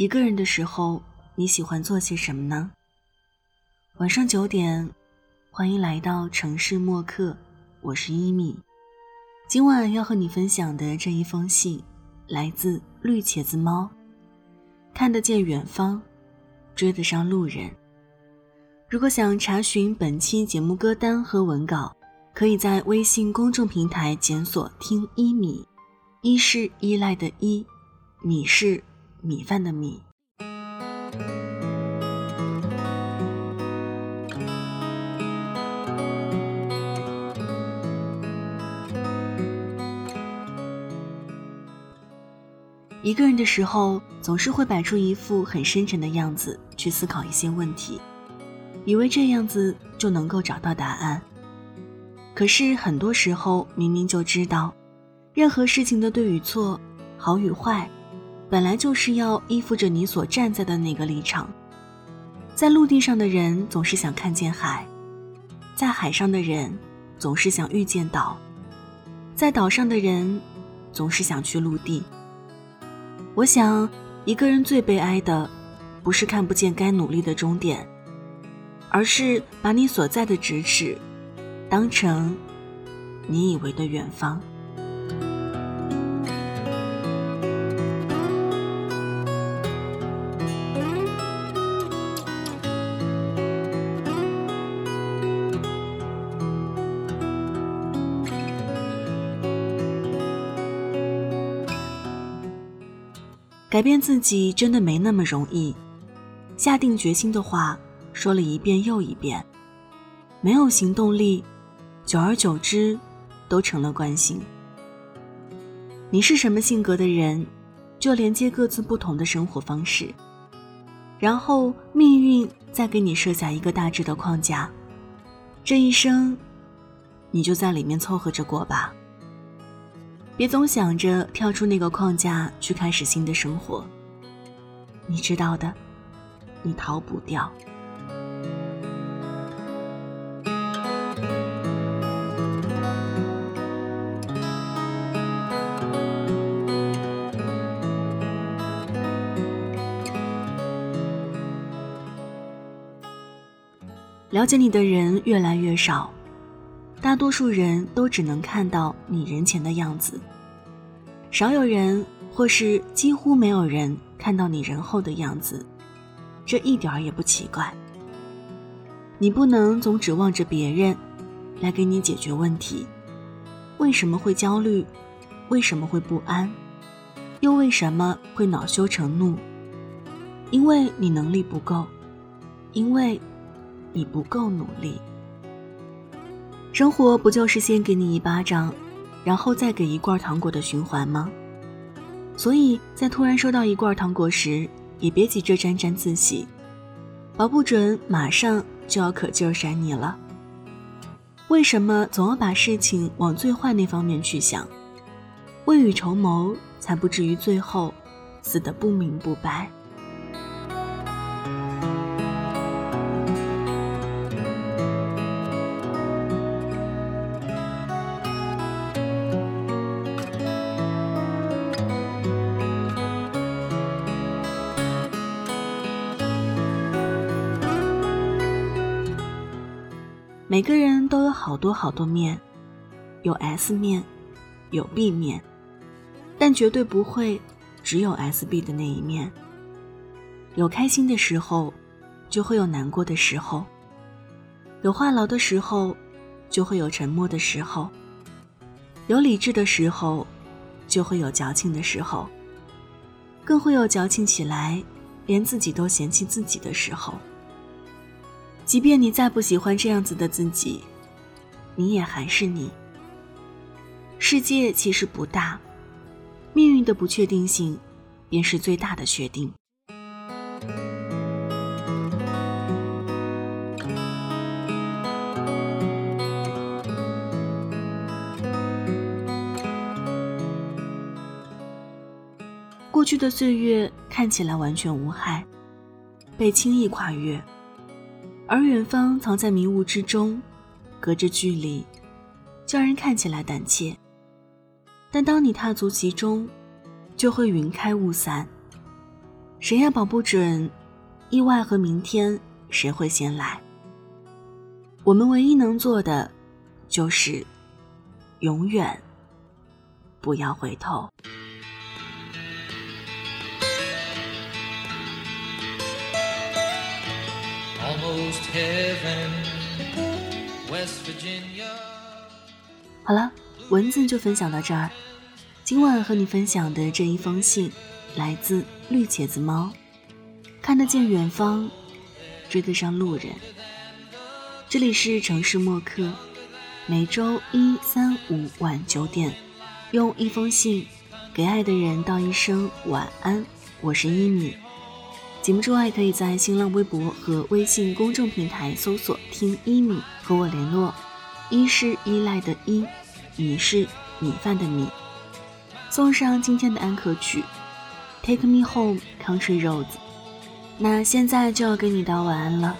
一个人的时候，你喜欢做些什么呢？晚上九点，欢迎来到城市默客，我是一米。今晚要和你分享的这一封信，来自绿茄子猫。看得见远方，追得上路人。如果想查询本期节目歌单和文稿，可以在微信公众平台检索“听一米”，一是依赖的依，米是。米饭的米。一个人的时候，总是会摆出一副很深沉的样子去思考一些问题，以为这样子就能够找到答案。可是很多时候，明明就知道，任何事情的对与错，好与坏。本来就是要依附着你所站在的那个立场，在陆地上的人总是想看见海，在海上的人总是想遇见岛，在岛上的人总是想去陆地。我想，一个人最悲哀的，不是看不见该努力的终点，而是把你所在的咫尺，当成你以为的远方。改变自己真的没那么容易，下定决心的话说了一遍又一遍，没有行动力，久而久之都成了惯性。你是什么性格的人，就连接各自不同的生活方式，然后命运再给你设下一个大致的框架，这一生，你就在里面凑合着过吧。别总想着跳出那个框架去开始新的生活，你知道的，你逃不掉。了解你的人越来越少。大多数人都只能看到你人前的样子，少有人或是几乎没有人看到你人后的样子，这一点儿也不奇怪。你不能总指望着别人来给你解决问题。为什么会焦虑？为什么会不安？又为什么会恼羞成怒？因为你能力不够，因为你不够努力。生活不就是先给你一巴掌，然后再给一罐糖果的循环吗？所以在突然收到一罐糖果时，也别急着沾沾自喜，保不准马上就要可劲儿扇你了。为什么总要把事情往最坏那方面去想？未雨绸缪，才不至于最后死得不明不白。每个人都有好多好多面，有 S 面，有 B 面，但绝对不会只有 S B 的那一面。有开心的时候，就会有难过的时候；有话痨的时候，就会有沉默的时候；有理智的时候，就会有矫情的时候；更会有矫情起来，连自己都嫌弃自己的时候。即便你再不喜欢这样子的自己，你也还是你。世界其实不大，命运的不确定性便是最大的确定。过去的岁月看起来完全无害，被轻易跨越。而远方藏在迷雾之中，隔着距离，叫人看起来胆怯。但当你踏足其中，就会云开雾散。谁也保不准，意外和明天谁会先来。我们唯一能做的，就是永远不要回头。好了，文字就分享到这儿。今晚和你分享的这一封信，来自绿茄子猫。看得见远方，追得上路人。这里是城市默客，每周一、三、五晚九点，用一封信给爱的人道一声晚安。我是一米。节目之外，可以在新浪微博和微信公众平台搜索“听一米”和我联络。一是依赖的依，米是米饭的米。送上今天的安可曲《Take Me Home, Country Roads》。那现在就要跟你道晚安了，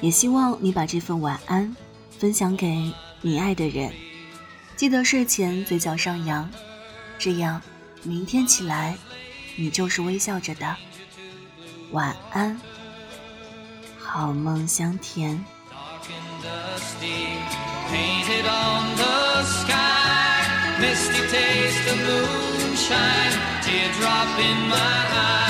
也希望你把这份晚安分享给你爱的人。记得睡前嘴角上扬，这样明天起来你就是微笑着的。晚安，好梦香甜。painted on the sky. Misty taste of moonshine, teardrop in my eye.